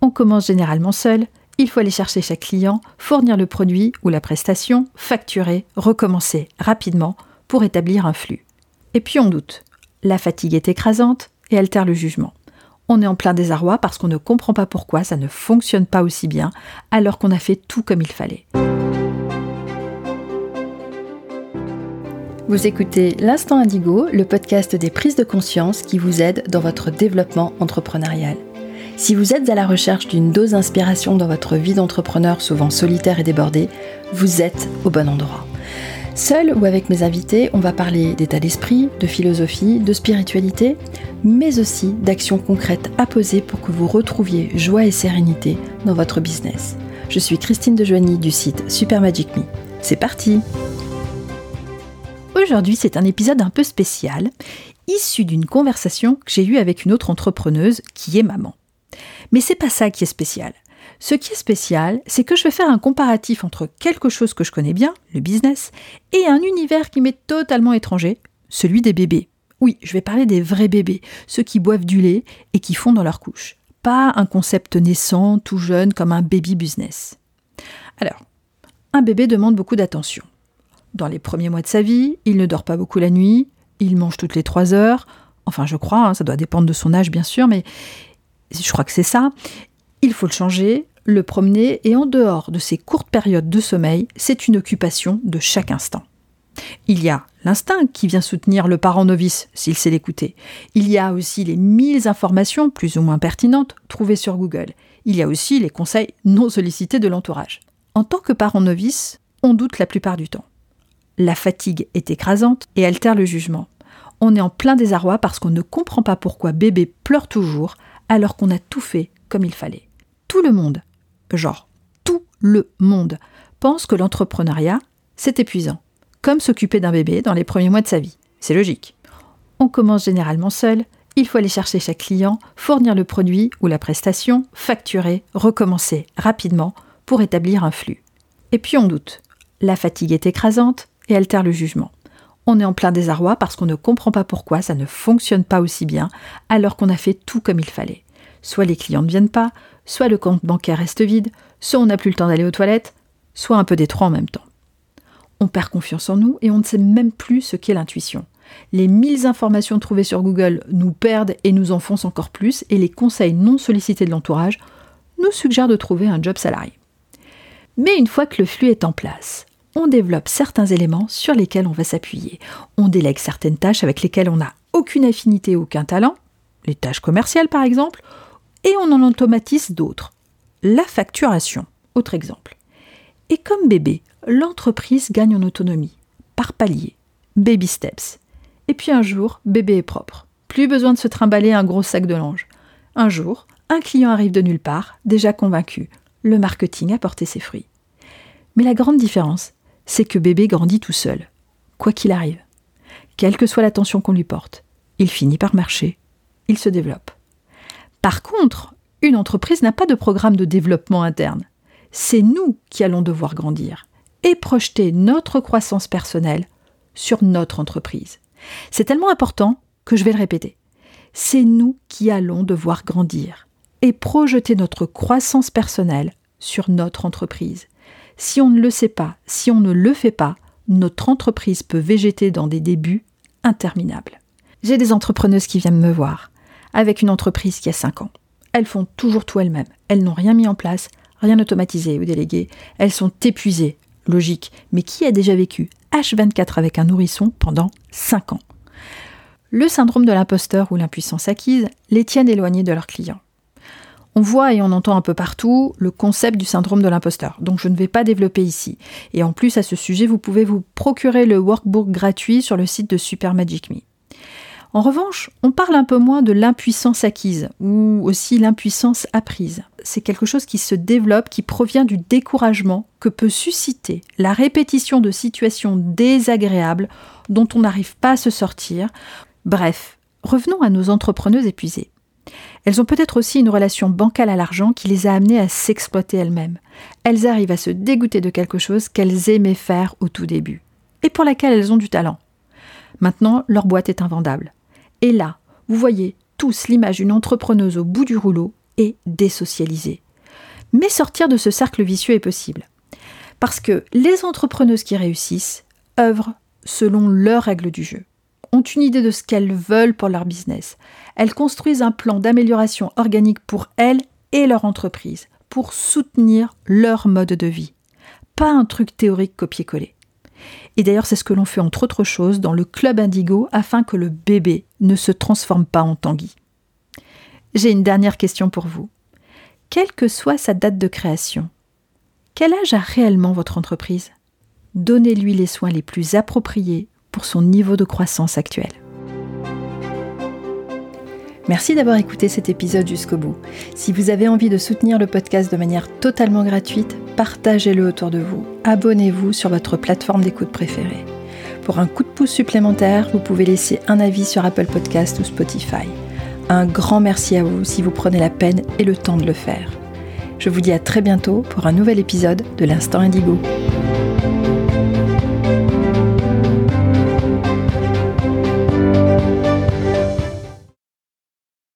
On commence généralement seul, il faut aller chercher chaque client, fournir le produit ou la prestation, facturer, recommencer rapidement pour établir un flux. Et puis on doute. La fatigue est écrasante et altère le jugement. On est en plein désarroi parce qu'on ne comprend pas pourquoi ça ne fonctionne pas aussi bien alors qu'on a fait tout comme il fallait. Vous écoutez L'Instant Indigo, le podcast des prises de conscience qui vous aide dans votre développement entrepreneurial. Si vous êtes à la recherche d'une dose d'inspiration dans votre vie d'entrepreneur souvent solitaire et débordée, vous êtes au bon endroit. Seul ou avec mes invités, on va parler d'état d'esprit, de philosophie, de spiritualité, mais aussi d'actions concrètes à poser pour que vous retrouviez joie et sérénité dans votre business. Je suis Christine Dejoigny du site Super Magic Me. C'est parti Aujourd'hui, c'est un épisode un peu spécial, issu d'une conversation que j'ai eue avec une autre entrepreneuse qui est maman. Mais c'est pas ça qui est spécial. Ce qui est spécial, c'est que je vais faire un comparatif entre quelque chose que je connais bien, le business, et un univers qui m'est totalement étranger, celui des bébés. Oui, je vais parler des vrais bébés, ceux qui boivent du lait et qui font dans leur couche. Pas un concept naissant, tout jeune, comme un baby business. Alors, un bébé demande beaucoup d'attention. Dans les premiers mois de sa vie, il ne dort pas beaucoup la nuit, il mange toutes les trois heures, enfin je crois, hein, ça doit dépendre de son âge bien sûr, mais je crois que c'est ça, il faut le changer, le promener, et en dehors de ces courtes périodes de sommeil, c'est une occupation de chaque instant. Il y a l'instinct qui vient soutenir le parent novice s'il sait l'écouter. Il y a aussi les mille informations, plus ou moins pertinentes, trouvées sur Google. Il y a aussi les conseils non sollicités de l'entourage. En tant que parent novice, on doute la plupart du temps. La fatigue est écrasante et altère le jugement. On est en plein désarroi parce qu'on ne comprend pas pourquoi bébé pleure toujours alors qu'on a tout fait comme il fallait. Tout le monde, genre tout le monde, pense que l'entrepreneuriat, c'est épuisant, comme s'occuper d'un bébé dans les premiers mois de sa vie. C'est logique. On commence généralement seul, il faut aller chercher chaque client, fournir le produit ou la prestation, facturer, recommencer rapidement pour établir un flux. Et puis on doute. La fatigue est écrasante et altère le jugement. On est en plein désarroi parce qu'on ne comprend pas pourquoi ça ne fonctionne pas aussi bien alors qu'on a fait tout comme il fallait. Soit les clients ne viennent pas, soit le compte bancaire reste vide, soit on n'a plus le temps d'aller aux toilettes, soit un peu des trois en même temps. On perd confiance en nous et on ne sait même plus ce qu'est l'intuition. Les mille informations trouvées sur Google nous perdent et nous enfoncent encore plus, et les conseils non sollicités de l'entourage nous suggèrent de trouver un job salarié. Mais une fois que le flux est en place, on développe certains éléments sur lesquels on va s'appuyer. On délègue certaines tâches avec lesquelles on n'a aucune affinité, aucun talent, les tâches commerciales par exemple, et on en automatise d'autres. La facturation, autre exemple. Et comme bébé, l'entreprise gagne en autonomie, par palier, baby steps. Et puis un jour, bébé est propre. Plus besoin de se trimballer un gros sac de linge. Un jour, un client arrive de nulle part, déjà convaincu. Le marketing a porté ses fruits. Mais la grande différence, c'est que bébé grandit tout seul, quoi qu'il arrive. Quelle que soit l'attention qu'on lui porte, il finit par marcher, il se développe. Par contre, une entreprise n'a pas de programme de développement interne. C'est nous qui allons devoir grandir et projeter notre croissance personnelle sur notre entreprise. C'est tellement important que je vais le répéter. C'est nous qui allons devoir grandir et projeter notre croissance personnelle sur notre entreprise. Si on ne le sait pas, si on ne le fait pas, notre entreprise peut végéter dans des débuts interminables. J'ai des entrepreneuses qui viennent me voir avec une entreprise qui a 5 ans. Elles font toujours tout elles-mêmes. Elles n'ont rien mis en place, rien automatisé ou délégué. Elles sont épuisées, logique. Mais qui a déjà vécu H24 avec un nourrisson pendant 5 ans? Le syndrome de l'imposteur ou l'impuissance acquise les tiennent éloignées de leurs clients. On voit et on entend un peu partout le concept du syndrome de l'imposteur, donc je ne vais pas développer ici. Et en plus, à ce sujet, vous pouvez vous procurer le workbook gratuit sur le site de Super Magic Me. En revanche, on parle un peu moins de l'impuissance acquise ou aussi l'impuissance apprise. C'est quelque chose qui se développe, qui provient du découragement que peut susciter la répétition de situations désagréables dont on n'arrive pas à se sortir. Bref, revenons à nos entrepreneuses épuisées. Elles ont peut-être aussi une relation bancale à l'argent qui les a amenées à s'exploiter elles-mêmes. Elles arrivent à se dégoûter de quelque chose qu'elles aimaient faire au tout début, et pour laquelle elles ont du talent. Maintenant, leur boîte est invendable. Et là, vous voyez tous l'image d'une entrepreneuse au bout du rouleau, et désocialiser. Mais sortir de ce cercle vicieux est possible. Parce que les entrepreneuses qui réussissent œuvrent selon leurs règles du jeu, ont une idée de ce qu'elles veulent pour leur business. Elles construisent un plan d'amélioration organique pour elles et leur entreprise, pour soutenir leur mode de vie. Pas un truc théorique copié-collé. Et d'ailleurs, c'est ce que l'on fait entre autres choses dans le club Indigo afin que le bébé ne se transforme pas en Tanguy. J'ai une dernière question pour vous. Quelle que soit sa date de création, quel âge a réellement votre entreprise? Donnez-lui les soins les plus appropriés pour son niveau de croissance actuel. Merci d'avoir écouté cet épisode jusqu'au bout. Si vous avez envie de soutenir le podcast de manière totalement gratuite, partagez-le autour de vous. Abonnez-vous sur votre plateforme d'écoute préférée. Pour un coup de pouce supplémentaire, vous pouvez laisser un avis sur Apple Podcast ou Spotify. Un grand merci à vous si vous prenez la peine et le temps de le faire. Je vous dis à très bientôt pour un nouvel épisode de l'Instant Indigo.